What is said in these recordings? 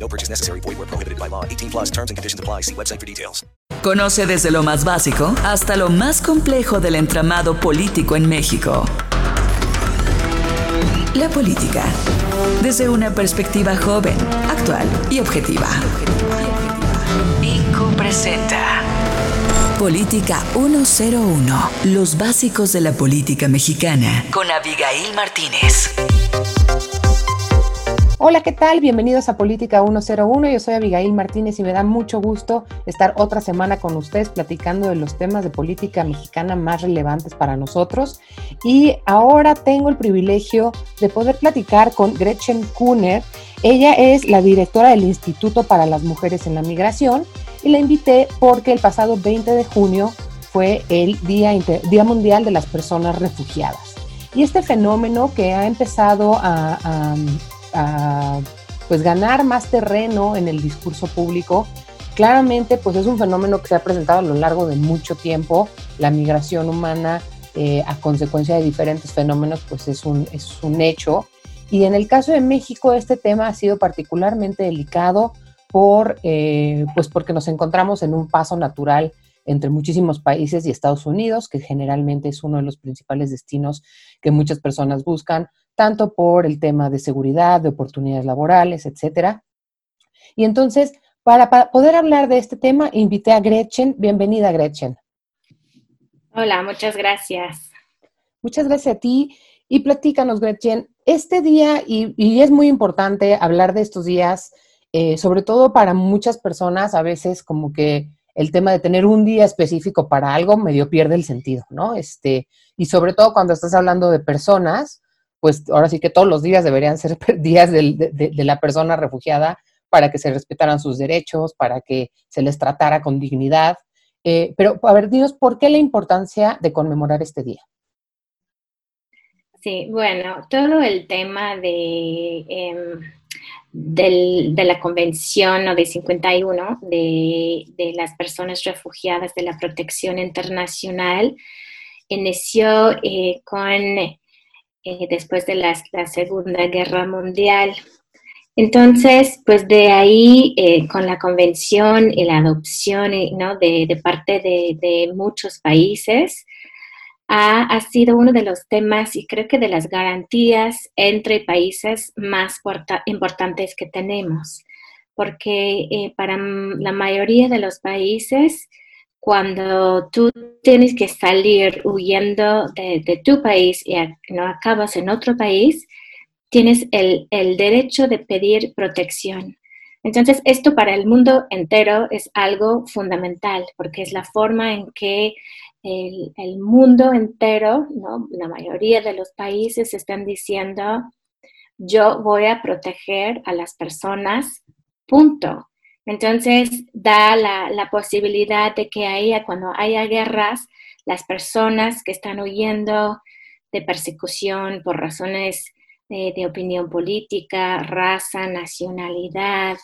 No purchase necessary. Void where prohibited by law. 18 plus terms and conditions apply. See website for details. Conoce desde lo más básico hasta lo más complejo del entramado político en México. La política. Desde una perspectiva joven, actual y objetiva. IQ presenta. Política 101. Los básicos de la política mexicana. Con Abigail Martínez. Hola, ¿qué tal? Bienvenidos a Política 101. Yo soy Abigail Martínez y me da mucho gusto estar otra semana con ustedes platicando de los temas de política mexicana más relevantes para nosotros. Y ahora tengo el privilegio de poder platicar con Gretchen Kuhner. Ella es la directora del Instituto para las Mujeres en la Migración y la invité porque el pasado 20 de junio fue el Día, Mundial de las Personas Refugiadas. Y este fenómeno que ha empezado a a pues ganar más terreno en el discurso público. Claramente, pues es un fenómeno que se ha presentado a lo largo de mucho tiempo. La migración humana, eh, a consecuencia de diferentes fenómenos, pues es un, es un hecho. Y en el caso de México, este tema ha sido particularmente delicado por, eh, pues porque nos encontramos en un paso natural entre muchísimos países y Estados Unidos, que generalmente es uno de los principales destinos que muchas personas buscan tanto por el tema de seguridad, de oportunidades laborales, etcétera. Y entonces, para, poder hablar de este tema, invité a Gretchen. Bienvenida, Gretchen. Hola, muchas gracias. Muchas gracias a ti. Y platícanos, Gretchen, este día, y, es muy importante hablar de estos días, eh, sobre todo para muchas personas, a veces como que el tema de tener un día específico para algo medio pierde el sentido, ¿no? Este, y sobre todo cuando estás hablando de personas, pues ahora sí que todos los días deberían ser días de, la persona refugiada para que se respetaran sus derechos, para que se les tratara con dignidad. Eh, pero, a ver, dinos, ¿por qué la importancia de conmemorar este día? Sí, bueno, todo el tema de, em, de la Convención o de 51 de, de las personas refugiadas de la protección internacional inició eh, con eh, después de la, Segunda Guerra Mundial. Entonces, pues de ahí, eh, con la convención y la adopción ¿no? de, parte de, muchos países, ha, sido uno de los temas y creo que de las garantías entre países más importantes que tenemos, porque eh, para la mayoría de los países, cuando tú tienes que salir huyendo de, tu país y no acabas en otro país, tienes el, derecho de pedir protección. Entonces, esto para el mundo entero es algo fundamental, porque es la forma en que el, el mundo entero, ¿no? la mayoría de los países están diciendo, yo voy a proteger a las personas, punto. Entonces, da la, posibilidad de que ahí, cuando haya guerras, las personas que están huyendo de persecución por razones de, opinión política, raza, nacionalidad,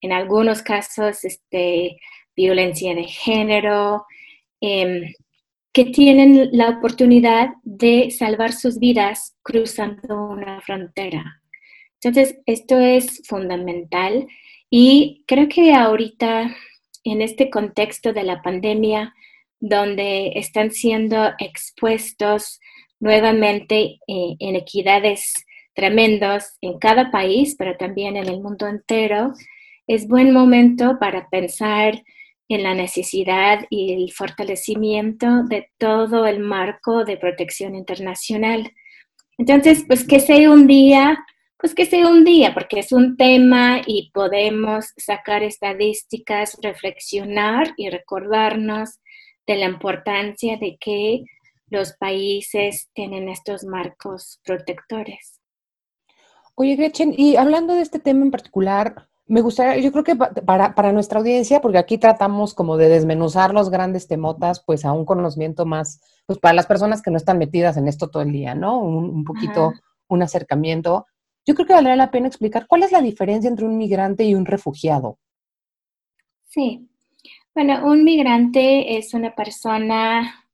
en algunos casos este, violencia de género, em, que tienen la oportunidad de salvar sus vidas cruzando una frontera. Entonces, esto es fundamental y creo que ahorita, en este contexto de la pandemia, donde están siendo expuestos nuevamente eh, en tremendos en cada país, pero también en el mundo entero, es buen momento para pensar en la necesidad y el fortalecimiento de todo el marco de protección internacional. Entonces, pues que sea un día pues que sea un día, porque es un tema y podemos sacar estadísticas, reflexionar y recordarnos de la importancia de que los países tienen estos marcos protectores. Oye, Gretchen, y hablando de este tema en particular, Me gustaría, yo creo que para, para, nuestra audiencia, porque aquí tratamos como de desmenuzar los grandes temotas, pues a un conocimiento más, pues para las personas que no están metidas en esto todo el día, ¿no? Un, poquito, un acercamiento. Yo creo que valdría la pena explicar cuál es la diferencia entre un migrante y un refugiado. Sí. Bueno, un migrante es una persona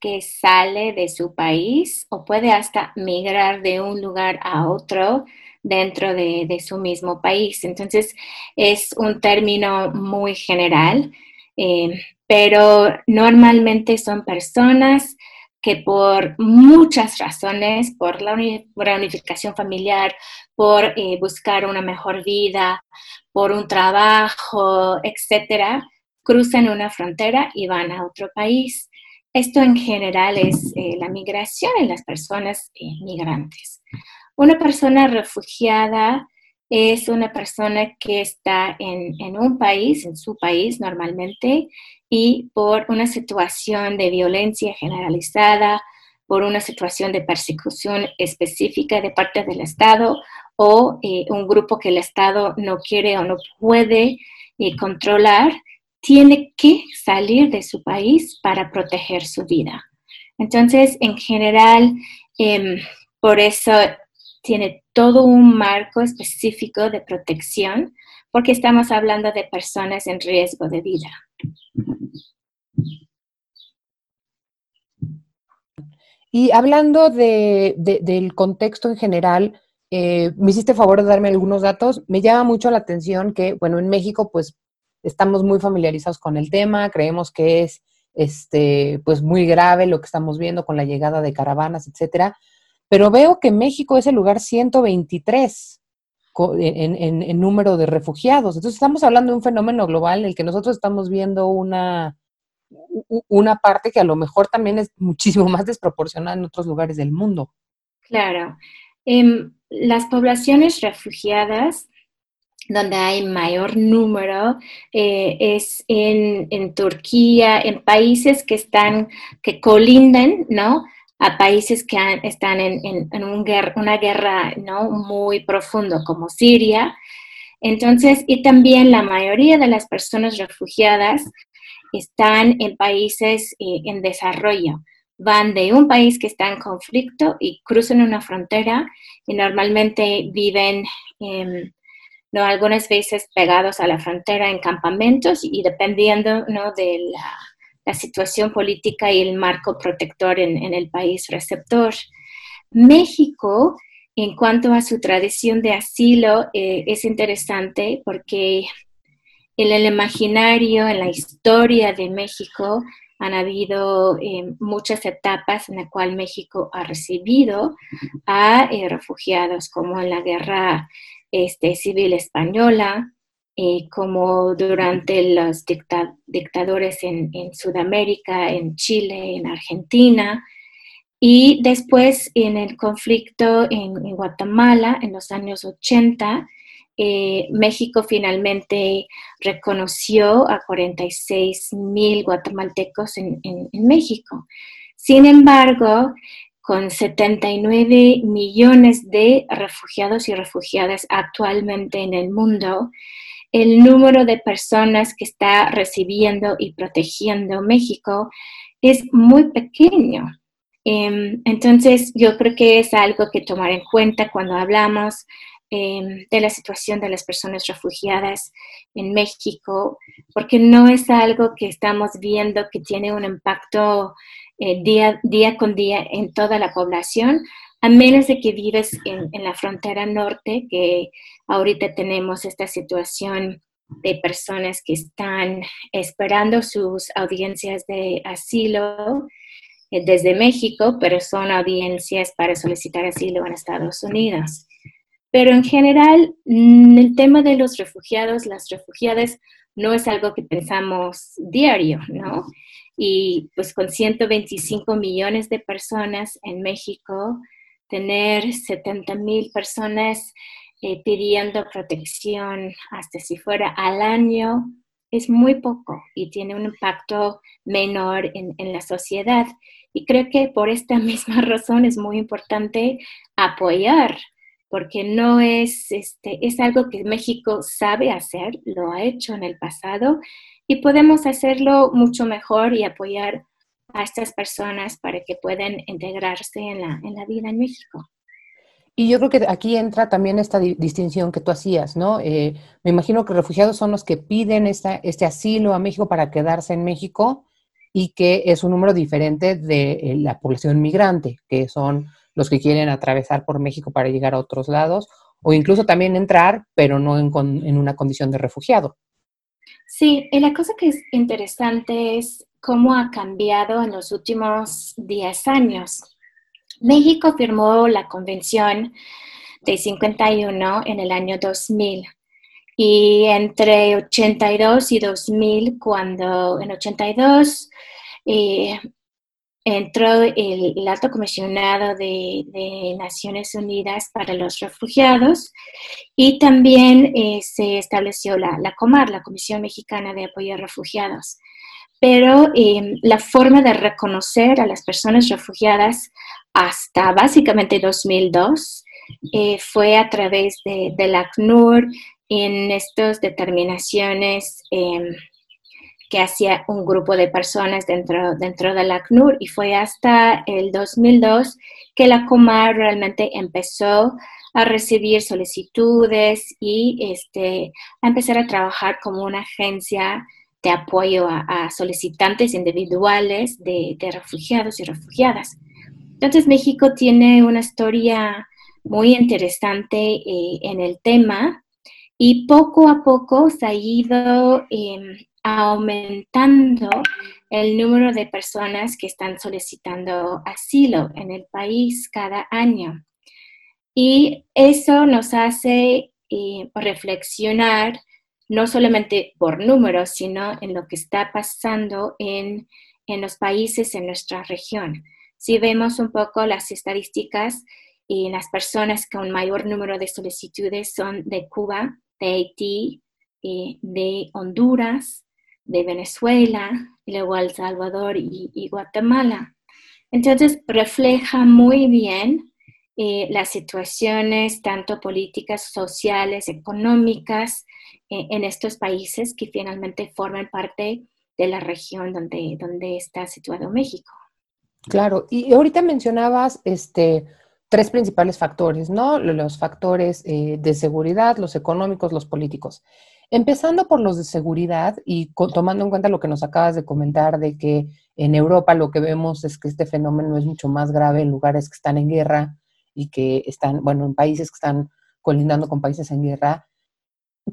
que sale de su país o puede hasta migrar de un lugar a otro dentro de, su mismo país. Entonces, es un término muy general, eh, pero normalmente son personas que por muchas razones, por la unificación familiar, por eh, buscar una mejor vida, por un trabajo, etcétera, cruzan una frontera y van a otro país. Esto en general es eh, la migración en las personas migrantes. Una persona refugiada es una persona que está en, un país, en su país normalmente, y por una situación de violencia generalizada, por una situación de persecución específica de parte del Estado o eh, un grupo que el Estado no quiere o no puede eh, controlar, tiene que salir de su país para proteger su vida. Entonces, en general, em, por eso tiene todo un marco específico de protección porque estamos hablando de personas en riesgo de vida. Y hablando del contexto en general, eh, me hiciste favor de darme algunos datos. Me llama mucho la atención que, bueno, en México, pues estamos muy familiarizados con el tema, creemos que es este, pues muy grave lo que estamos viendo con la llegada de caravanas, etcétera pero veo que México es el lugar 123 en, en, número de refugiados. Entonces estamos hablando de un fenómeno global en el que nosotros estamos viendo una, una parte que a lo mejor también es muchísimo más desproporcionada en otros lugares del mundo. Claro. Em, las poblaciones refugiadas donde hay mayor número es eh, en, en, Turquía, en países que están, que colindan, ¿no? A países que están en, una guerra ¿no? muy profundo como Siria. Entonces, y también la mayoría de las personas refugiadas están en países eh, en desarrollo. Van de un país que está en conflicto y cruzan una frontera y normalmente viven ¿no? algunas veces pegados a la frontera en campamentos y dependiendo ¿no? de la la situación política y el marco protector en, el país receptor. México, en cuanto a su tradición de asilo, eh, es interesante porque en el imaginario, en la historia de México, han habido eh, muchas etapas en las cuales México ha recibido a eh, refugiados, como en la guerra este, civil española, eh, como durante los dictadores en, Sudamérica, en Chile, en Argentina, y después en el conflicto en, Guatemala en los años 80, eh, México finalmente reconoció a 46 mil guatemaltecos en, en, México. Sin embargo, con 79 millones de refugiados y refugiadas actualmente en el mundo, el número de personas que está recibiendo y protegiendo México es muy pequeño. Em, entonces, yo creo que es algo que tomar en cuenta cuando hablamos em, de la situación de las personas refugiadas en México, porque no es algo que estamos viendo que tiene un impacto eh, día, día con día en toda la población, a menos de que vives en, la frontera norte, que ahorita tenemos esta situación de personas que están esperando sus audiencias de asilo eh, desde México, pero son audiencias para solicitar asilo en Estados Unidos. Pero en general, mm, el tema de los refugiados, las refugiadas, no es algo que pensamos diario, ¿no? Y pues con 125 millones de personas en México, tener 70 mil personas eh, pidiendo protección hasta si fuera al año es muy poco y tiene un impacto menor en, en, la sociedad. Y creo que por esta misma razón es muy importante apoyar porque no es, este, es algo que México sabe hacer, lo ha hecho en el pasado y podemos hacerlo mucho mejor y apoyar a estas personas para que puedan integrarse en la, en la vida en México. Y yo creo que aquí entra también esta distinción que tú hacías, ¿no? Eh, me imagino que refugiados son los que piden esta, este asilo a México para quedarse en México y que es un número diferente de eh, la población migrante, que son los que quieren atravesar por México para llegar a otros lados, o incluso también entrar, pero no en, en una condición de refugiado. Sí, y la cosa que es interesante es cómo ha cambiado en los últimos 10 años. México firmó la Convención de 51 en el año 2000 y entre 82 y 2000, cuando en 82 eh, entró el, alto comisionado de, Naciones Unidas para los Refugiados y también eh, se estableció la, la, COMAR, la Comisión Mexicana de Apoyo a Refugiados. Pero eh, la forma de reconocer a las personas refugiadas hasta básicamente 2002 fue a través de, del ACNUR en estas determinaciones em, que hacía un grupo de personas dentro, dentro del ACNUR y fue hasta el 2002 que la Comar realmente empezó a recibir solicitudes y este, a empezar a trabajar como una agencia de apoyo a, solicitantes individuales de, refugiados y refugiadas. Entonces México tiene una historia muy interesante eh, en el tema y poco a poco se ha ido em, aumentando el número de personas que están solicitando asilo en el país cada año. Y eso nos hace eh, reflexionar no solamente por números, sino en lo que está pasando en, en los países en nuestra región. Si vemos un poco las estadísticas, las personas con mayor número de solicitudes son de Cuba, de Haití, eh, de Honduras, de Venezuela, y luego El Salvador y, Guatemala. Entonces, refleja muy bien eh, las situaciones, tanto políticas, sociales, económicas, en estos países que finalmente forman parte de la región donde, donde está situado México. Claro, y ahorita mencionabas este, tres principales factores, ¿no? Los factores eh, de seguridad, los económicos, los políticos. Empezando por los de seguridad y tomando en cuenta lo que nos acabas de comentar de que en Europa lo que vemos es que este fenómeno es mucho más grave en lugares que están en guerra y que están, bueno, en países que están colindando con países en guerra.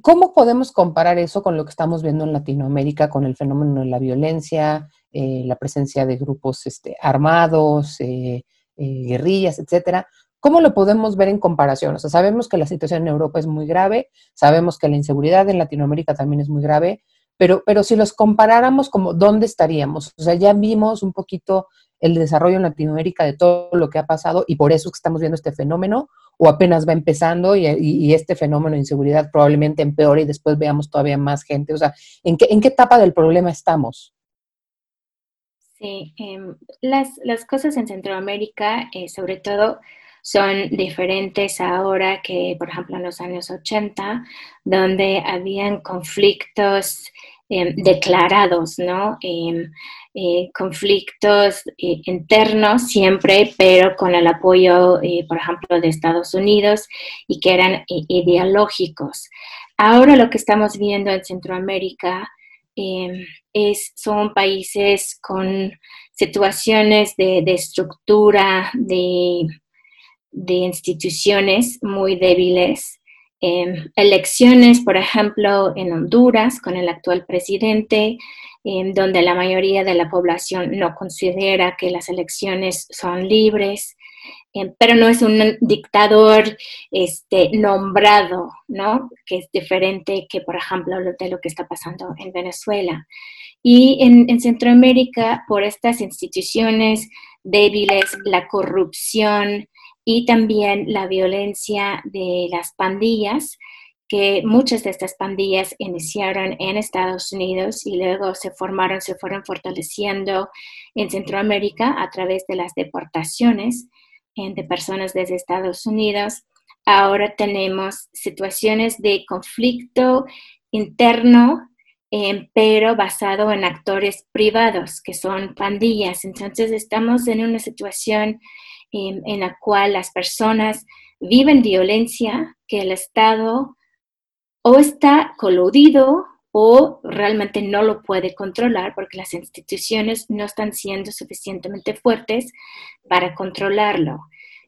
¿Cómo podemos comparar eso con lo que estamos viendo en Latinoamérica, con el fenómeno de la violencia, eh, la presencia de grupos este, armados, eh, eh, guerrillas, etcétera. ¿Cómo lo podemos ver en comparación? O sea, sabemos que la situación en Europa es muy grave, sabemos que la inseguridad en Latinoamérica también es muy grave, pero, pero si los comparáramos como dónde estaríamos, o sea, ya vimos un poquito el desarrollo en Latinoamérica de todo lo que ha pasado y por eso estamos viendo este fenómeno, o apenas va empezando y, este fenómeno de inseguridad probablemente empeore y después veamos todavía más gente. O sea, ¿en qué, en qué etapa del problema estamos? Sí, em, las, las, cosas en Centroamérica, eh, sobre todo, son diferentes ahora que, por ejemplo, en los años 80, donde habían conflictos em, declarados, ¿no? Em, eh, conflictos eh, internos siempre, pero con el apoyo, por ejemplo, de Estados Unidos y que eran ideológicos. Ahora lo que estamos viendo en Centroamérica Em, es, son países con situaciones de, estructura, de, instituciones muy débiles. Em, elecciones, por ejemplo, en Honduras con el actual presidente, en donde la mayoría de la población no considera que las elecciones son libres. Eh, pero no es un dictador este, nombrado, ¿no? Que es diferente que, por ejemplo, de lo que está pasando en Venezuela. Y en, Centroamérica, por estas instituciones débiles, la corrupción y también la violencia de las pandillas, que muchas de estas pandillas iniciaron en Estados Unidos y luego se formaron, se fueron fortaleciendo en Centroamérica a través de las deportaciones de personas desde Estados Unidos ahora tenemos situaciones de conflicto interno, eh, pero basado en actores privados, que son pandillas. Entonces estamos en una situación en la cual las personas viven violencia que el Estado o está coludido o realmente no lo puede controlar porque las instituciones no están siendo suficientemente fuertes para controlarlo.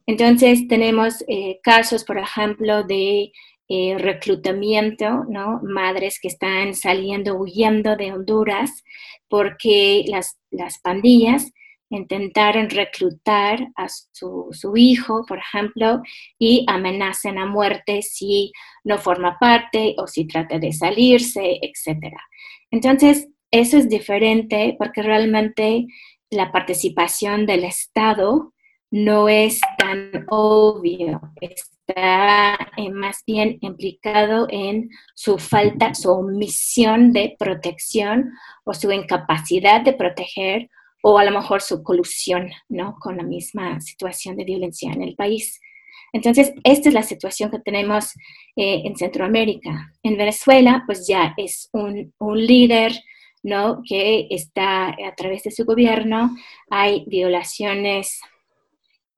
Entonces tenemos eh, casos, por ejemplo, de eh, reclutamiento, ¿no? Madres que están saliendo, huyendo de Honduras porque las, las pandillas intentaron reclutar a su, hijo, por ejemplo, y amenacen a muerte si no forma parte o si trata de salirse, etc. Entonces, eso es diferente porque realmente la participación del Estado no es tan obvio, está eh, más bien implicado en su falta, su omisión de protección o su incapacidad de proteger o a lo mejor su colusión ¿no? con la misma situación de violencia en el país. Entonces, esta es la situación que tenemos eh, en Centroamérica. En Venezuela, pues ya es un, un líder ¿no? que está a través de su gobierno, hay violaciones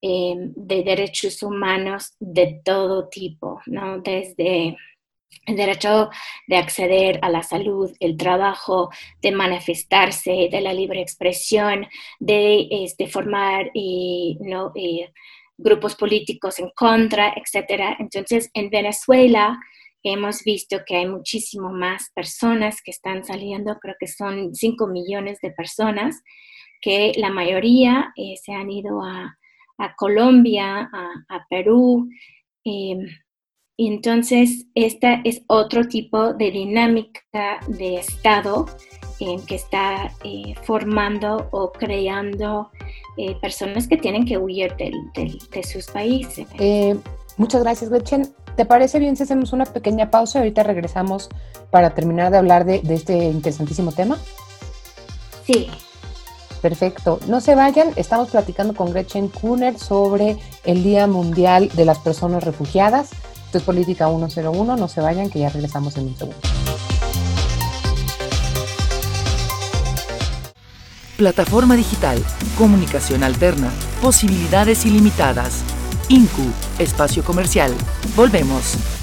eh, de derechos humanos de todo tipo, ¿no? desde el derecho de acceder a la salud, el trabajo, de manifestarse, de la libre expresión, de este, formar grupos políticos en contra, etc. Entonces, en Venezuela hemos visto que hay muchísimo más personas que están saliendo, creo que son 5 millones de personas, que la mayoría eh, se han ido a, Colombia, a, Perú. Eh, y entonces, esta es otro tipo de dinámica de Estado en que está eh, formando o creando eh, personas que tienen que huir de sus países. Eh, muchas gracias, Gretchen. ¿Te parece bien si hacemos una pequeña pausa y ahorita regresamos para terminar de hablar de, de este interesantísimo tema? Sí. Perfecto. No se vayan, estamos platicando con Gretchen Kuhner sobre el Día Mundial de las Personas Refugiadas. Esto es Política 101, no se vayan que ya regresamos en un segundo. Plataforma digital, comunicación alterna, posibilidades ilimitadas. INCU, espacio comercial. Volvemos.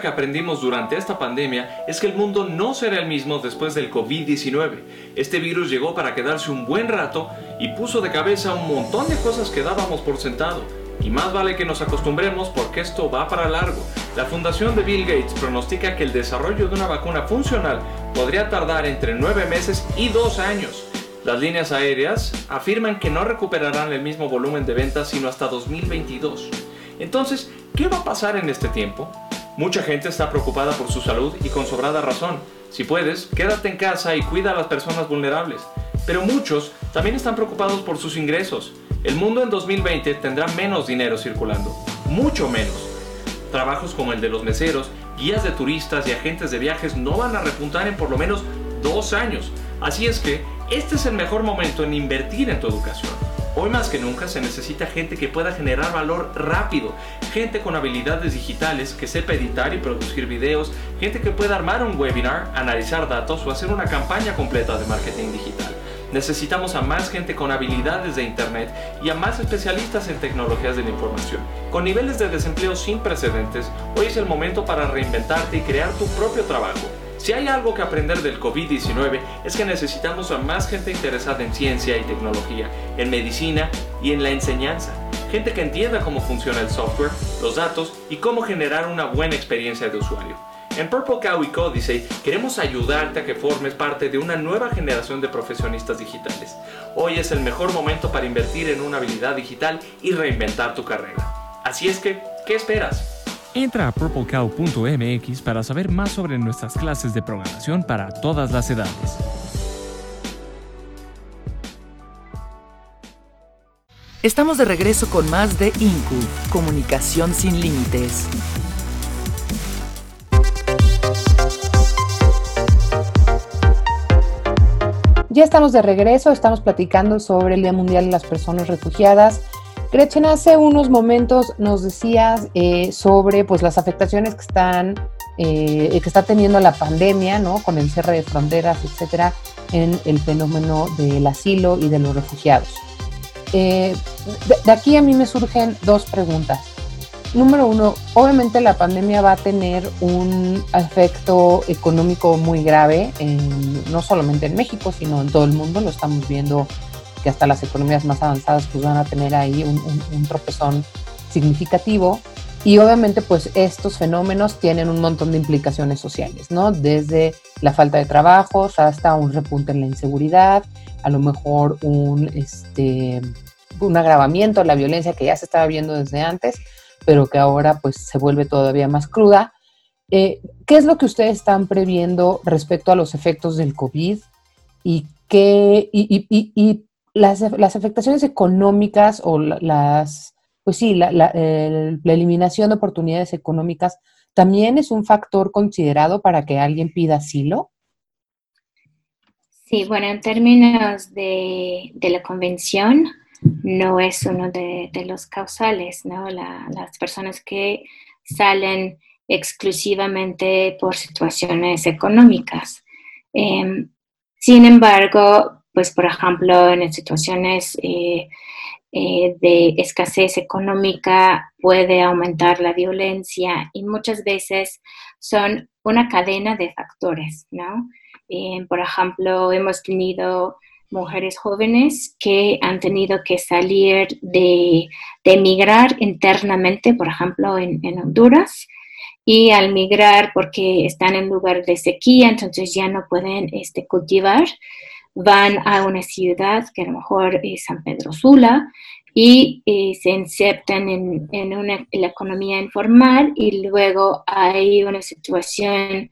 Que aprendimos durante esta pandemia es que el mundo no será el mismo después del COVID-19. Este virus llegó para quedarse un buen rato y puso de cabeza un montón de cosas que dábamos por sentado. Y más vale que nos acostumbremos porque esto va para largo. La fundación de Bill Gates pronostica que el desarrollo de una vacuna funcional podría tardar entre 9 meses y 2 años. Las líneas aéreas afirman que no recuperarán el mismo volumen de ventas sino hasta 2022. Entonces, ¿qué va a pasar en este tiempo? Mucha gente está preocupada por su salud y con sobrada razón. Si puedes, quédate en casa y cuida a las personas vulnerables. Pero muchos también están preocupados por sus ingresos. El mundo en 2020 tendrá menos dinero circulando, mucho menos. Trabajos como el de los meseros, guías de turistas y agentes de viajes no van a repuntar en por lo menos dos años. Así es que este es el mejor momento en invertir en tu educación. Hoy más que nunca se necesita gente que pueda generar valor rápido, gente con habilidades digitales que sepa editar y producir videos, gente que pueda armar un webinar, analizar datos o hacer una campaña completa de marketing digital. Necesitamos a más gente con habilidades de Internet y a más especialistas en tecnologías de la información. Con niveles de desempleo sin precedentes, hoy es el momento para reinventarte y crear tu propio trabajo. Si hay algo que aprender del COVID-19 es que necesitamos a más gente interesada en ciencia y tecnología, en medicina y en la enseñanza. Gente que entienda cómo funciona el software, los datos y cómo generar una buena experiencia de usuario. En Purple Cow y Códice queremos ayudarte a que formes parte de una nueva generación de profesionistas digitales. Hoy es el mejor momento para invertir en una habilidad digital y reinventar tu carrera. Así es que, ¿qué esperas? Entra a purplecow.mx para saber más sobre nuestras clases de programación para todas las edades. Estamos de regreso con más de INCU, Comunicación sin Límites. Ya estamos de regreso, estamos platicando sobre el Día Mundial de las Personas Refugiadas. Gretchen, hace unos momentos nos decías eh, sobre pues, las afectaciones que están eh, que está teniendo la pandemia, ¿no? Con el cierre de fronteras, etcétera, en el fenómeno del asilo y de los refugiados. Eh, de, aquí a mí me surgen dos preguntas. Número uno, obviamente la pandemia va a tener un efecto económico muy grave, no solamente en México, sino en todo el mundo. Lo estamos viendo que hasta las economías más avanzadas pues van a tener ahí un, tropezón significativo. Y obviamente pues estos fenómenos tienen un montón de implicaciones sociales, ¿no? Desde la falta de trabajos hasta un repunte en la inseguridad, a lo mejor un, este, un agravamiento de la violencia que ya se estaba viendo desde antes pero que ahora pues se vuelve todavía más cruda. Eh, ¿Qué es lo que ustedes están previendo respecto a los efectos del COVID y, qué, las, afectaciones económicas o las, pues sí, la, la, eliminación de oportunidades económicas también es un factor considerado para que alguien pida asilo? Sí, bueno, en términos de, de la convención, no es uno de, los causales, ¿no? las personas que salen exclusivamente por situaciones económicas. Em, sin embargo, pues por ejemplo, en situaciones eh, eh, de escasez económica puede aumentar la violencia y muchas veces son una cadena de factores, ¿no? Em, por ejemplo, hemos tenido mujeres jóvenes que han tenido que salir de, emigrar internamente, por ejemplo, en, Honduras, y al migrar porque están en lugar de sequía, entonces ya no pueden este, cultivar, van a una ciudad que a lo mejor es San Pedro Sula y eh, se insertan en, en, una, en la economía informal y luego hay una situación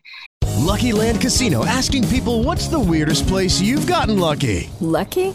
Lucky Land Casino asking people what's the weirdest place you've gotten lucky? Lucky?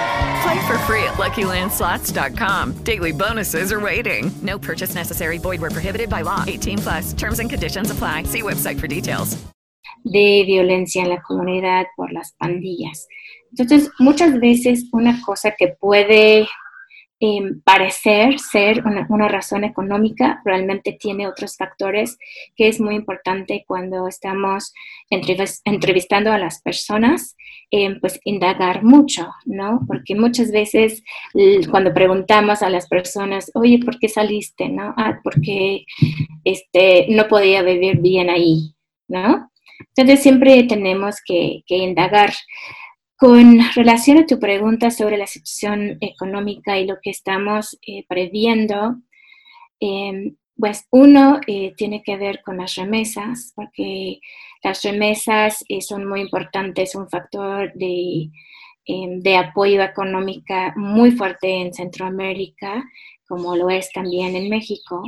Play for free at LuckyLandSlots.com. Daily bonuses are waiting. No purchase necessary. Void where prohibited by law. 18 plus. Terms and conditions apply. See website for details. De violencia en la comunidad por las pandillas. Entonces, muchas veces una cosa que puede Em, parecer ser una, razón económica, realmente tiene otros factores que es muy importante cuando estamos entrevistando a las personas, em, pues indagar mucho, ¿no? Porque muchas veces cuando preguntamos a las personas, oye, ¿por qué saliste? ¿No? Ah, porque este, no podía vivir bien ahí, ¿no? Entonces siempre tenemos que, que indagar. Con relación a tu pregunta sobre la situación económica y lo que estamos eh, previendo, em, pues uno eh, tiene que ver con las remesas, porque las remesas eh, son muy importantes, un factor de, em, de apoyo económico muy fuerte en Centroamérica, como lo es también en México.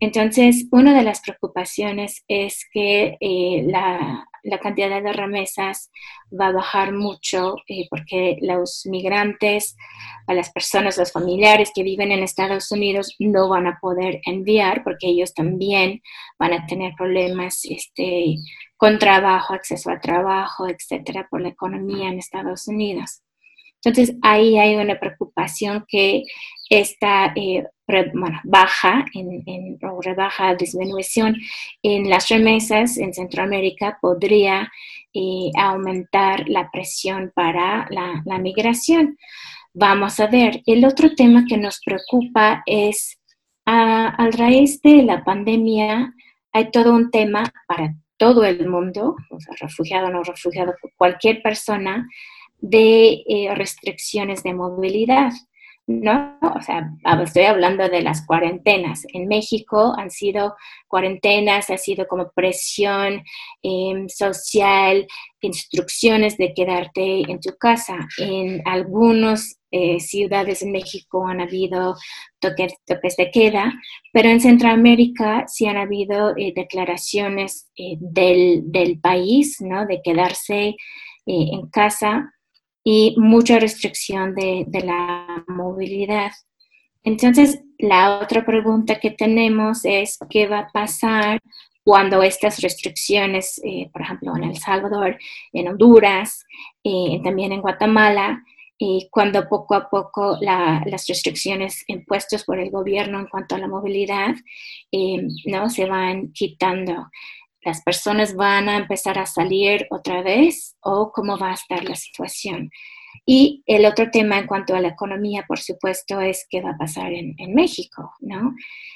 Entonces, una de las preocupaciones es que eh, la, cantidad de remesas va a bajar mucho eh, porque los migrantes, las personas, los familiares que viven en Estados Unidos no van a poder enviar porque ellos también van a tener problemas este, con trabajo, acceso a trabajo, etcétera, por la economía en Estados Unidos. Entonces, ahí hay una preocupación que esta eh, baja en, o rebaja, disminución en las remesas en Centroamérica podría eh, aumentar la presión para la, migración. Vamos a ver, el otro tema que nos preocupa es, a, al raíz de la pandemia, hay todo un tema para todo el mundo, o sea, refugiado no refugiado, cualquier persona, de eh, restricciones de movilidad. ¿No? O sea, estoy hablando de las cuarentenas. En México han sido cuarentenas, ha sido como presión em, social, instrucciones de quedarte en tu casa. En algunas eh, ciudades en México han habido toques, de queda, pero en Centroamérica sí han habido eh, declaraciones del, del, país, ¿no? De quedarse en casa y mucha restricción de, la movilidad. Entonces, la otra pregunta que tenemos es qué va a pasar cuando estas restricciones, eh, por ejemplo, en El Salvador, en Honduras, eh, también en Guatemala, y cuando poco a poco las restricciones impuestas por el gobierno en cuanto a la movilidad eh, no se van quitando las personas van a empezar a salir otra vez o cómo va a estar la situación. Y el otro tema en cuanto a la economía, por supuesto, es qué va a pasar en, México, ¿no?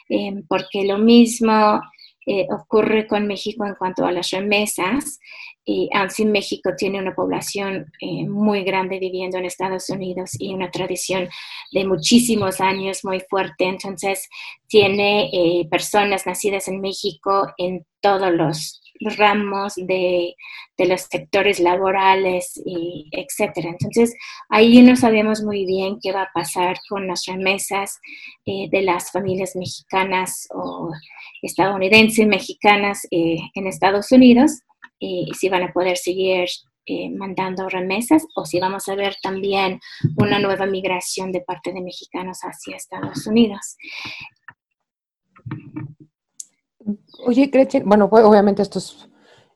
Em, porque lo mismo eh, ocurre con México en cuanto a las remesas. Y así México tiene una población eh, muy grande viviendo en Estados Unidos y una tradición de muchísimos años muy fuerte. Entonces, tiene eh, personas nacidas en México en todos los ramos de, los sectores laborales, y etcétera. Entonces, ahí no sabemos muy bien qué va a pasar con las remesas eh, de las familias mexicanas o estadounidenses mexicanas eh, en Estados Unidos, y si van a poder seguir eh, mandando remesas o si vamos a ver también una nueva migración de parte de mexicanos hacia Estados Unidos. Oye, Gretchen, bueno, pues, obviamente esto es,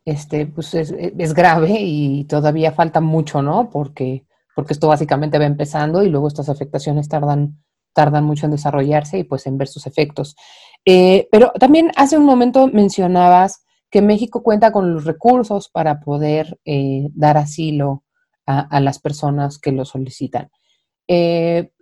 este, pues es, grave y todavía falta mucho, ¿no? Porque, porque esto básicamente va empezando y luego estas afectaciones tardan, tardan mucho en desarrollarse y pues en ver sus efectos. Eh, pero también hace un momento mencionabas que México cuenta con los recursos para poder eh, dar asilo a, las personas que lo solicitan. Eh,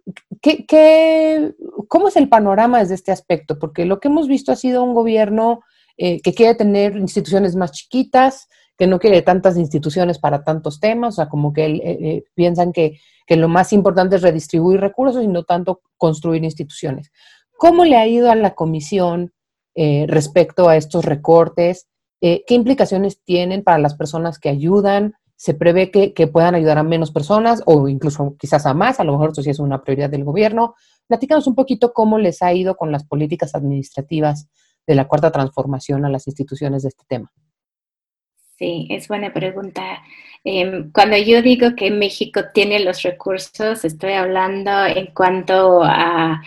¿qué, cómo es el panorama desde este aspecto? Porque lo que hemos visto ha sido un gobierno eh, que quiere tener instituciones más chiquitas, que no quiere tantas instituciones para tantos temas, o sea, como que eh, eh, piensan que, lo más importante es redistribuir recursos y no tanto construir instituciones. ¿Cómo le ha ido a la comisión respecto a estos recortes? ¿Qué implicaciones tienen para las personas que ayudan? ¿Se prevé que, que, puedan ayudar a menos personas o incluso quizás a más? A lo mejor esto sí es una prioridad del gobierno. Platícanos un poquito cómo les ha ido con las políticas administrativas de la cuarta transformación a las instituciones de este tema? Sí, es buena pregunta. Em, cuando yo digo que México tiene los recursos, estoy hablando en cuanto a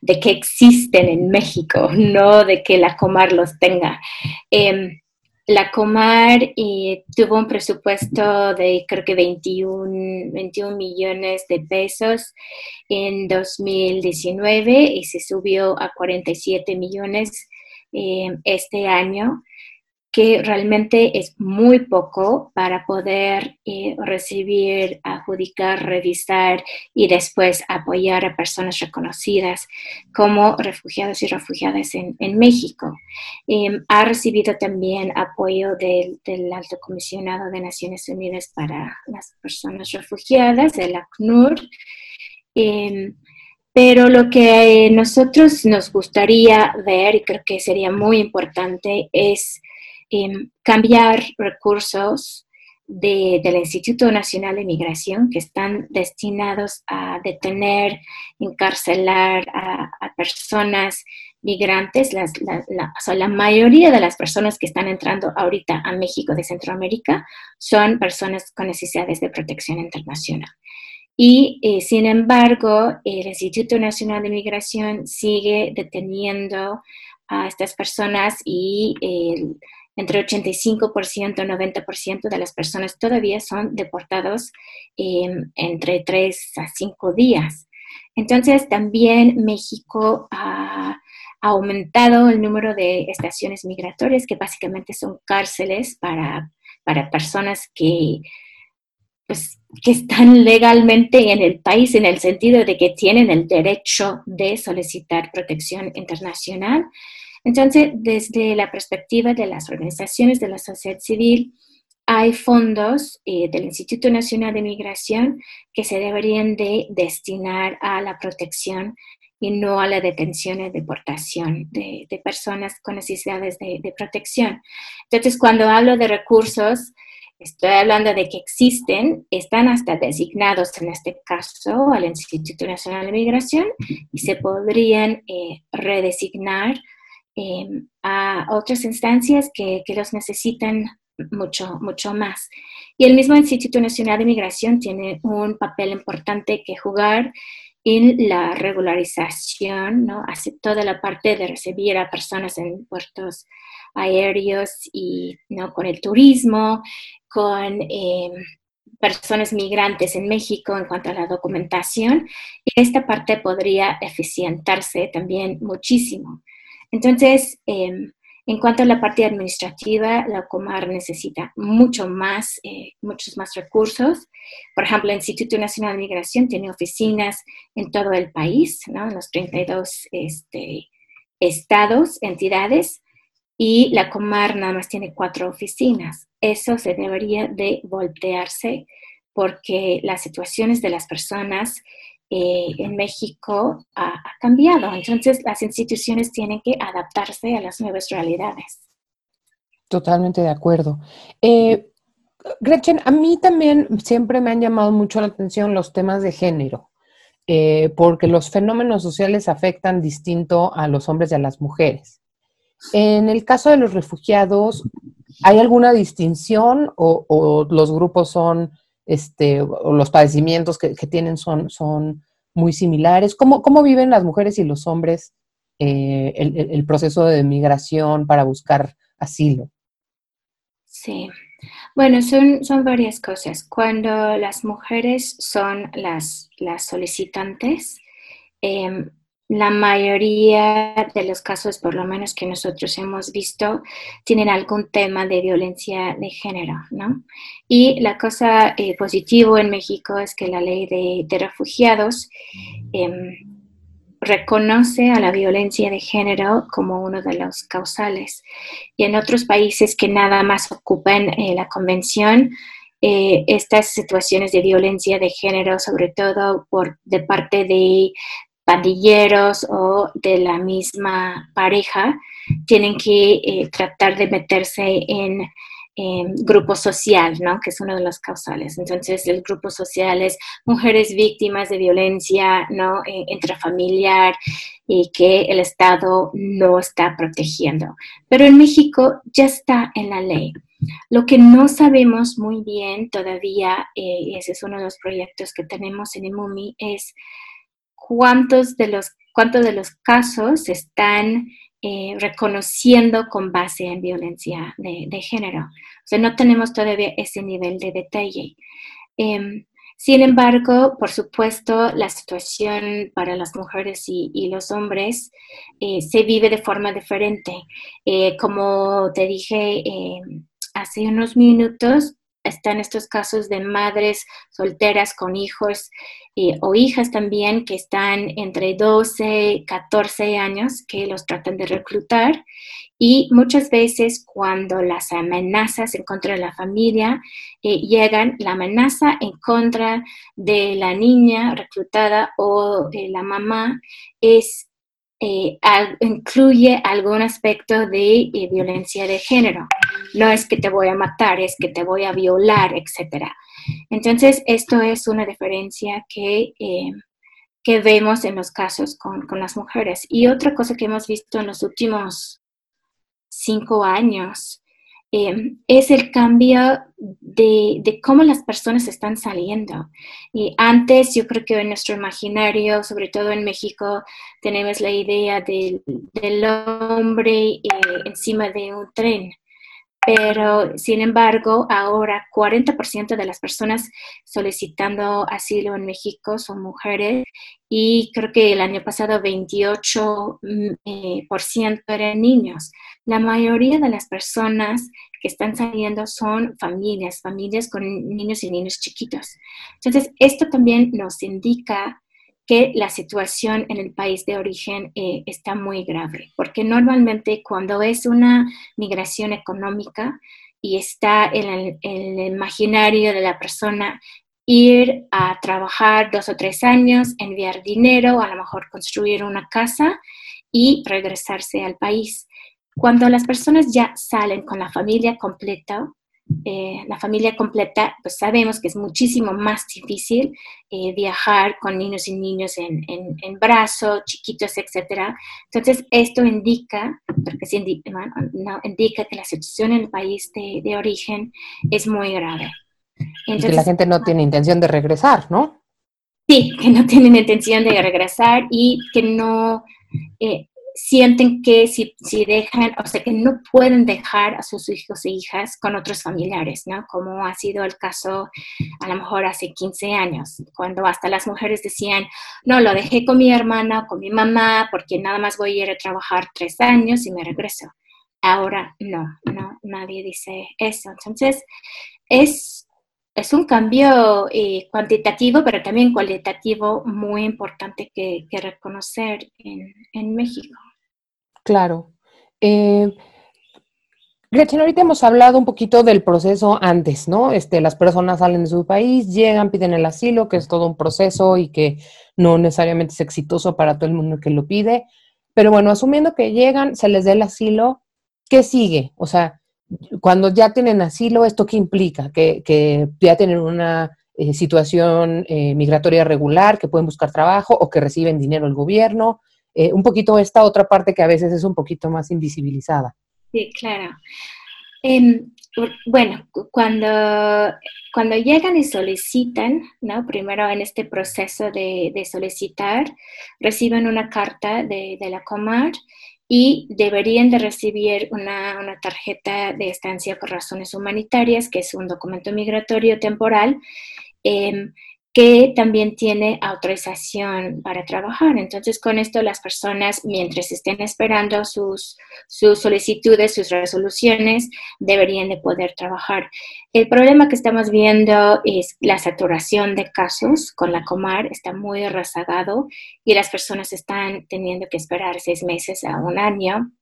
de que existen en México, no de que la Comar los tenga. Em, la Comar eh, tuvo un presupuesto de creo que 21, 21 millones de pesos en 2019 y se subió a 47 millones eh, este año, que realmente es muy poco para poder eh, recibir, adjudicar, revisar y después apoyar a personas reconocidas como refugiados y refugiadas en, México. Em, ha recibido también apoyo del, Alto Comisionado de Naciones Unidas para las Personas Refugiadas, el ACNUR. Em, Pero lo que nosotros nos gustaría ver, y creo que sería muy importante, es cambiar recursos del Instituto Nacional de Migración que están destinados a detener, encarcelar a, personas migrantes. la, la, mayoría de las personas que están entrando ahorita a México de Centroamérica son personas con necesidades de protección internacional. Y eh, sin embargo, el Instituto Nacional de Migración sigue deteniendo a estas personas y el entre 85% y 90% de las personas todavía son deportados em, entre 3 a 5 días. Entonces, también México ha aumentado el número de estaciones migratorias, que básicamente son cárceles para, para personas que, pues, que están legalmente en el país en el sentido de que tienen el derecho de solicitar protección internacional. Entonces, desde la perspectiva de las organizaciones de la sociedad civil, hay fondos eh, del Instituto Nacional de Migración que se deberían de destinar a la protección y no a la detención y deportación de, personas con necesidades de, de, protección. Entonces, cuando hablo de recursos, estoy hablando de que existen, están hasta designados en este caso al Instituto Nacional de Migración y se podrían eh, redesignar Em, a otras instancias que, que, los necesitan mucho, mucho más. Y el mismo Instituto Nacional de Migración tiene un papel importante que jugar en la regularización, ¿no? Hace toda la parte de recibir a personas en puertos aéreos y, ¿no? Con el turismo, con em, personas migrantes en México en cuanto a la documentación. Y esta parte podría eficientarse también muchísimo. Entonces, em, en cuanto a la parte administrativa, la Comar necesita mucho más, eh, muchos más recursos. Por ejemplo, el Instituto Nacional de Migración tiene oficinas en todo el país, en los 32 este, estados, entidades, y la Comar nada más tiene cuatro oficinas. Eso se debería de voltearse porque las situaciones de las personas eh, en México ha, cambiado. Entonces, las instituciones tienen que adaptarse a las nuevas realidades. Totalmente de acuerdo. Eh, Gretchen, a mí también siempre me han llamado mucho la atención los temas de género, eh, porque los fenómenos sociales afectan distinto a los hombres y a las mujeres. En el caso de los refugiados, ¿hay alguna distinción o los grupos son este, los padecimientos que, tienen son, son muy similares. ¿Cómo, ¿Cómo, viven las mujeres y los hombres eh, el, proceso de migración para buscar asilo? Sí, bueno, son, son varias cosas. Cuando las mujeres son las, las solicitantes, em, la mayoría de los casos, por lo menos que nosotros hemos visto, tienen algún tema de violencia de género, ¿no? Y la cosa eh, positiva en México es que la ley de, refugiados em, reconoce a la violencia de género como uno de los causales. Y en otros países que nada más ocupan eh, la convención, eh, estas situaciones de violencia de género, sobre todo por, de parte de pandilleros o de la misma pareja tienen que eh, tratar de meterse en, grupo social, ¿no? Que es uno de los causales. Entonces, el grupo social es mujeres víctimas de violencia, ¿no? Eh, intrafamiliar y que el Estado no está protegiendo. Pero en México ya está en la ley. Lo que no sabemos muy bien todavía, eh, ese es uno de los proyectos que tenemos en MUMI, es cuántos de los, cuántos de los casos están eh, reconociendo con base en violencia de, género. O no tenemos todavía ese nivel de detalle. Em, sin embargo, por supuesto, la situación para las mujeres y, los hombres eh, se vive de forma diferente. Eh, como te dije em, hace unos minutos, están estos casos de madres solteras con hijos eh, o hijas también que están entre 12, 14 años que los tratan de reclutar y muchas veces cuando las amenazas en contra de la familia eh, llegan, la amenaza en contra de la niña reclutada o de la mamá es eh, incluye algún aspecto de eh, violencia de género. No es que te voy a matar, es que te voy a violar, etc. Entonces, esto es una diferencia que, que vemos en los casos con, con las mujeres. Y otra cosa que hemos visto en los últimos cinco años, em, es el cambio de, cómo las personas están saliendo. Y antes yo creo que en nuestro imaginario, sobre todo en México, tenemos la idea del, hombre eh, encima de un tren pero sin embargo, ahora 40% de las personas solicitando asilo en México son mujeres y creo que el año pasado 28% mm, eh, eran niños. La mayoría de las personas que están saliendo son familias, familias con niños y niños chiquitos. Entonces, esto también nos indica que la situación en el país de origen eh, está muy grave, porque normalmente cuando es una migración económica y está en el, en el imaginario de la persona ir a trabajar dos o tres años, enviar dinero, a lo mejor construir una casa y regresarse al país. Cuando las personas ya salen con la familia completa, eh, la familia completa, pues sabemos que es muchísimo más difícil eh, viajar con niños y niños en, en, brazos, chiquitos, etc. Entonces, esto indica, porque indica, no, indica que la situación en el país de, de origen es muy grave. Entonces, que la gente no tiene intención de regresar, ¿no? Sí, que no tienen intención de regresar y que no, eh, sienten que si, si, dejan, o sea, que no pueden dejar a sus hijos e hijas con otros familiares, ¿no? Como ha sido el caso a lo mejor hace 15 años, cuando hasta las mujeres decían, no, lo dejé con mi hermana, con mi mamá, porque nada más voy a ir a trabajar tres años y me regreso. Ahora no, no, nadie dice eso. Entonces, es es un cambio eh, cuantitativo, pero también cualitativo muy importante que, reconocer en, México. Claro. Eh, Gretchen, ahorita hemos hablado un poquito del proceso antes, ¿no? Este, las personas salen de su país, llegan, piden el asilo, que es todo un proceso y que no necesariamente es exitoso para todo el mundo que lo pide. Pero bueno, asumiendo que llegan, se les dé el asilo, ¿qué sigue? O sea, cuando ya tienen asilo, ¿esto qué implica? Que, ya tienen una eh, situación eh, migratoria regular, que pueden buscar trabajo o que reciben dinero del gobierno. Eh, un poquito esta otra parte que a veces es un poquito más invisibilizada. Sí, claro. Em, bueno, cuando, cuando llegan y solicitan, primero en este proceso de, solicitar, reciben una carta de la Comar y deberían de recibir una, tarjeta de estancia por razones humanitarias, que es un documento migratorio temporal, em, que también tiene autorización para trabajar. Entonces, con esto las personas, mientras estén esperando sus, sus solicitudes, sus resoluciones, deberían de poder trabajar. El problema que estamos viendo es la saturación de casos con la Comar, está muy rezagado y las personas están teniendo que esperar seis meses a un año.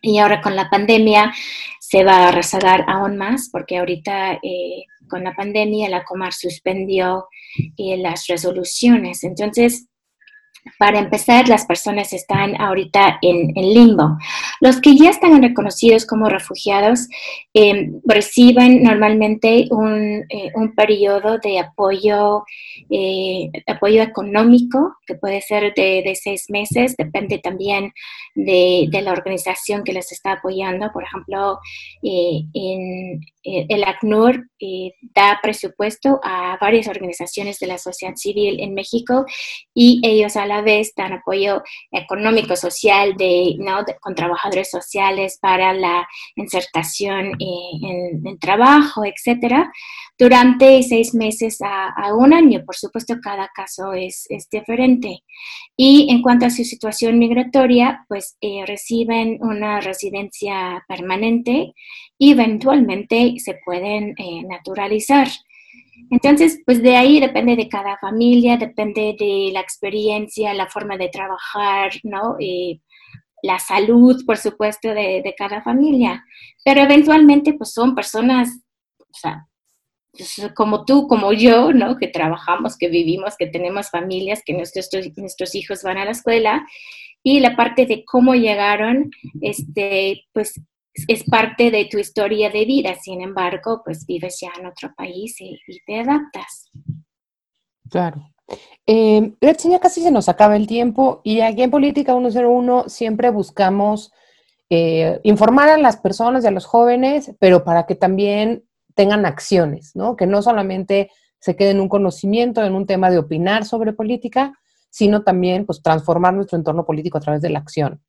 Y ahora con la pandemia se va a rezagar aún más porque ahorita eh, con la pandemia la Comar suspendió eh, las resoluciones. Entonces, para empezar, las personas están ahorita en, limbo. Los que ya están reconocidos como refugiados eh, reciben normalmente un, eh, periodo de apoyo, eh, apoyo económico, que puede ser de, seis meses, depende también de, la organización que les está apoyando. Por ejemplo, en, el ACNUR da presupuesto a varias organizaciones de la sociedad civil en México y ellos a vez dan apoyo económico, social, de, ¿no? con trabajadores sociales para la insertación en, en, trabajo, etcétera, durante seis meses a, un año. Por supuesto, cada caso es, es, diferente. Y en cuanto a su situación migratoria, pues eh, reciben una residencia permanente y eventualmente se pueden eh, naturalizar. Entonces, pues de ahí depende de cada familia, depende de la experiencia, la forma de trabajar, ¿no? Eh, la salud, por supuesto, de, de, cada familia. Pero eventualmente, pues son personas, o sea, pues, como tú, como yo, ¿no? Que trabajamos, que vivimos, que tenemos familias, que nuestros, nuestros hijos van a la escuela. Y la parte de cómo llegaron, este, pues es parte de tu historia de vida. Sin embargo, pues vives ya en otro país y, te adaptas. Claro. Eh, ya casi se nos acaba el tiempo y aquí en Política 101 siempre buscamos eh, informar a las personas y a los jóvenes, pero para que también tengan acciones, ¿no? Que no solamente se quede en un conocimiento, en un tema de opinar sobre política, sino también pues transformar nuestro entorno político a través de la acción.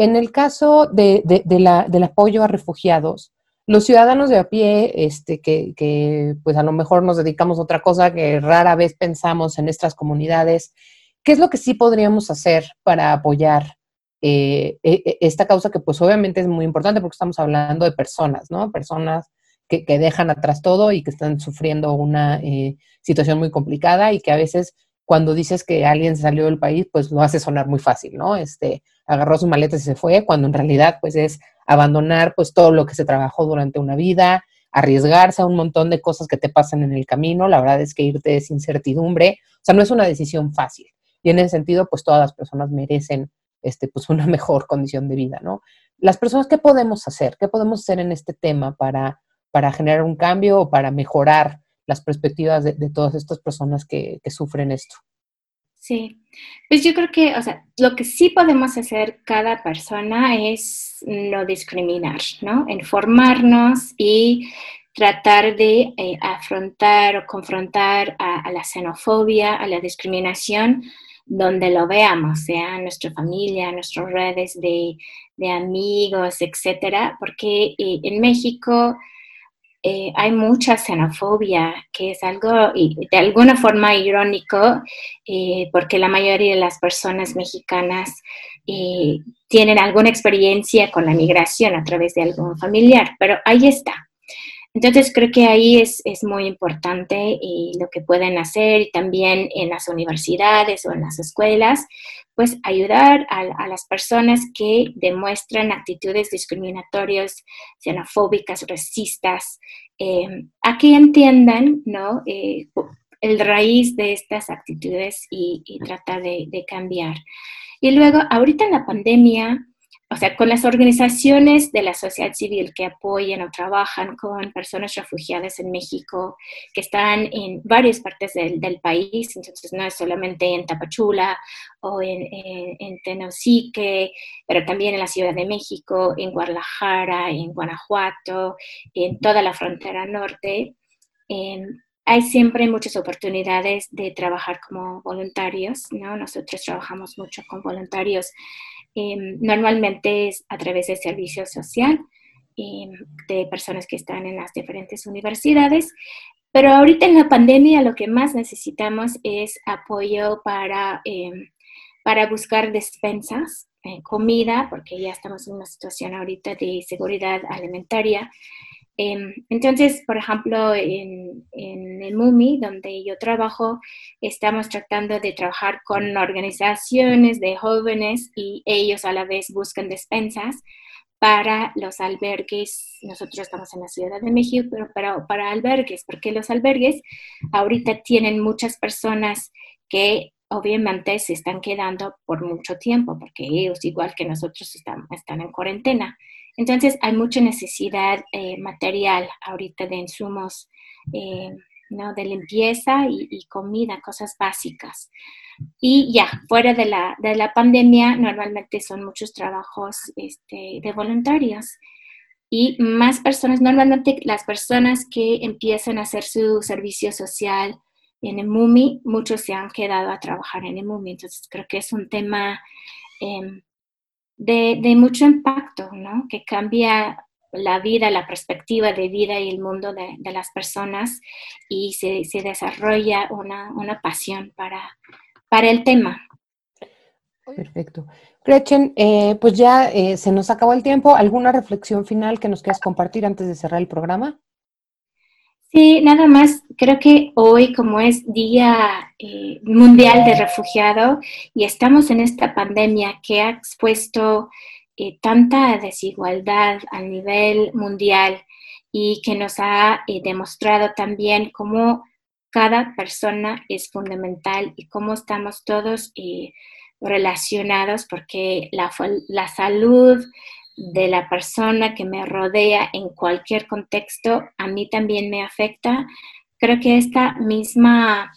En el caso de, del apoyo a refugiados, los ciudadanos de a pie, este, que, pues a lo mejor nos dedicamos a otra cosa que rara vez pensamos en nuestras comunidades, ¿qué es lo que sí podríamos hacer para apoyar eh, e, e, esta causa que pues obviamente es muy importante porque estamos hablando de personas, ¿no? Personas que, dejan atrás todo y que están sufriendo una eh, situación muy complicada y que a veces cuando dices que alguien salió del país, pues lo hace sonar muy fácil, ¿no? Este, agarró sus maletas y se fue, cuando en realidad pues es abandonar pues todo lo que se trabajó durante una vida, arriesgarse a un montón de cosas que te pasan en el camino, la verdad es que irte es incertidumbre, o sea, no es una decisión fácil. Y en ese sentido, pues todas las personas merecen este, pues una mejor condición de vida, ¿no? Las personas, ¿qué podemos hacer? ¿Qué podemos hacer en este tema para, para generar un cambio o para mejorar las perspectivas de, todas estas personas que sufren esto? Sí, pues yo creo que, o sea, lo que sí podemos hacer cada persona es no discriminar, ¿no? Informarnos y tratar de eh, afrontar o confrontar a, la xenofobia, a la discriminación, donde lo veamos, sea en nuestra familia, en nuestras redes de, amigos, etcétera, porque eh, en México eh, hay mucha xenofobia, que es algo de alguna forma irónico, eh, porque la mayoría de las personas mexicanas eh, tienen alguna experiencia con la migración a través de algún familiar, pero ahí está. Entonces creo que ahí es, es muy importante y lo que pueden hacer y también en las universidades o en las escuelas, pues ayudar a, las personas que demuestran actitudes discriminatorias, xenofóbicas, racistas, eh, a que entiendan ¿no? Eh, el raíz de estas actitudes y, tratar de, de cambiar. Y luego, ahorita en la pandemia, o sea, con las organizaciones de la sociedad civil que apoyan o trabajan con personas refugiadas en México, que están en varias partes del, país, entonces no es solamente en Tapachula o en, en, Tenosique, pero también en la Ciudad de México, en Guadalajara, en Guanajuato, en toda la frontera norte. hay siempre muchas oportunidades de trabajar como voluntarios, ¿no? Nosotros trabajamos mucho con voluntarios Em, normalmente es a través de servicio social em, de personas que están en las diferentes universidades. Pero ahorita en la pandemia lo que más necesitamos es apoyo para, em, para buscar despensas, eh, comida, porque ya estamos en una situación ahorita de seguridad alimentaria. Em, entonces, por ejemplo, en, el MUMI, donde yo trabajo, estamos tratando de trabajar con organizaciones de jóvenes y ellos a la vez buscan despensas para los albergues. Nosotros estamos en la Ciudad de México, pero para, albergues, porque los albergues ahorita tienen muchas personas que obviamente se están quedando por mucho tiempo, porque ellos, igual que nosotros, están en cuarentena. Entonces hay mucha necesidad eh, material ahorita de insumos eh, ¿no? de limpieza y, comida, cosas básicas. Y ya, fuera de la, de la pandemia, normalmente son muchos trabajos este, de voluntarios. Y más personas, normalmente las personas que empiezan a hacer su servicio social en Emumi, muchos se han quedado a trabajar en Emumi. Entonces creo que es un tema em, de, mucho impacto, ¿no? Que cambia la vida, la perspectiva de vida y el mundo de, las personas y se, desarrolla una, pasión para, para el tema. Perfecto. Gretchen, eh, pues ya eh, se nos acabó el tiempo. ¿Alguna reflexión final que nos quieras compartir antes de cerrar el programa? Sí, nada más, creo que hoy como es Día eh, Mundial de Refugiado y estamos en esta pandemia que ha expuesto eh, tanta desigualdad a nivel mundial y que nos ha eh, demostrado también cómo cada persona es fundamental y cómo estamos todos relacionados porque la, la salud de la persona que me rodea en cualquier contexto, a mí también me afecta. Creo que esta misma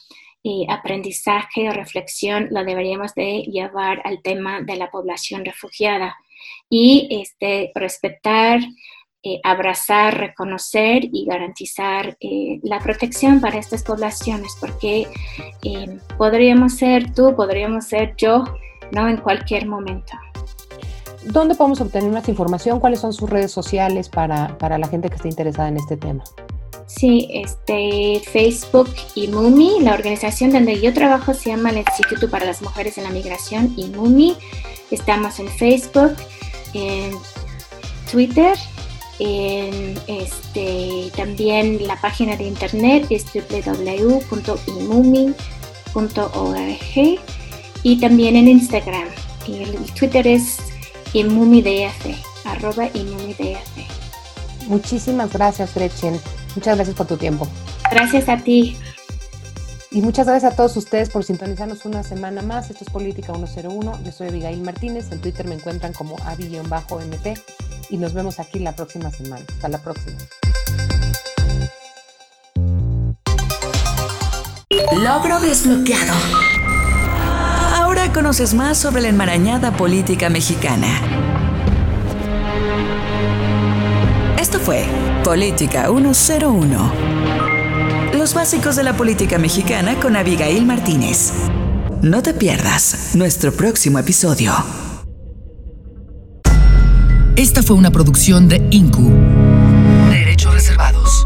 eh, aprendizaje o reflexión lo deberíamos de llevar al tema de la población refugiada y este, respetar, eh, abrazar, reconocer y garantizar eh, la protección para estas poblaciones, porque podríamos ser tú, podríamos ser yo, ¿no? En cualquier momento. ¿Dónde podemos obtener más información? ¿Cuáles son sus redes sociales para, la gente que esté interesada en este tema? Sí, este, Facebook y MUMI, la organización donde yo trabajo se llama el Instituto para las Mujeres en la Migración y MUMI. Estamos en Facebook, en Twitter, en este, también la página de internet es www.imumi.org y también en Instagram. El Twitter es inmumidf, arroba. Muchísimas gracias, Gretchen. Muchas gracias por tu tiempo. Gracias a ti. Y muchas gracias a todos ustedes por sintonizarnos una semana más. Esto es Política 101. Yo soy Abigail Martínez. En Twitter me encuentran como avi-mt. Y nos vemos aquí la próxima semana. Hasta la próxima. Logro desbloqueado conoces más sobre la enmarañada política mexicana. Esto fue Política 101. Los básicos de la política mexicana con Abigail Martínez. No te pierdas nuestro próximo episodio. Esta fue una producción de INCU. Derechos reservados.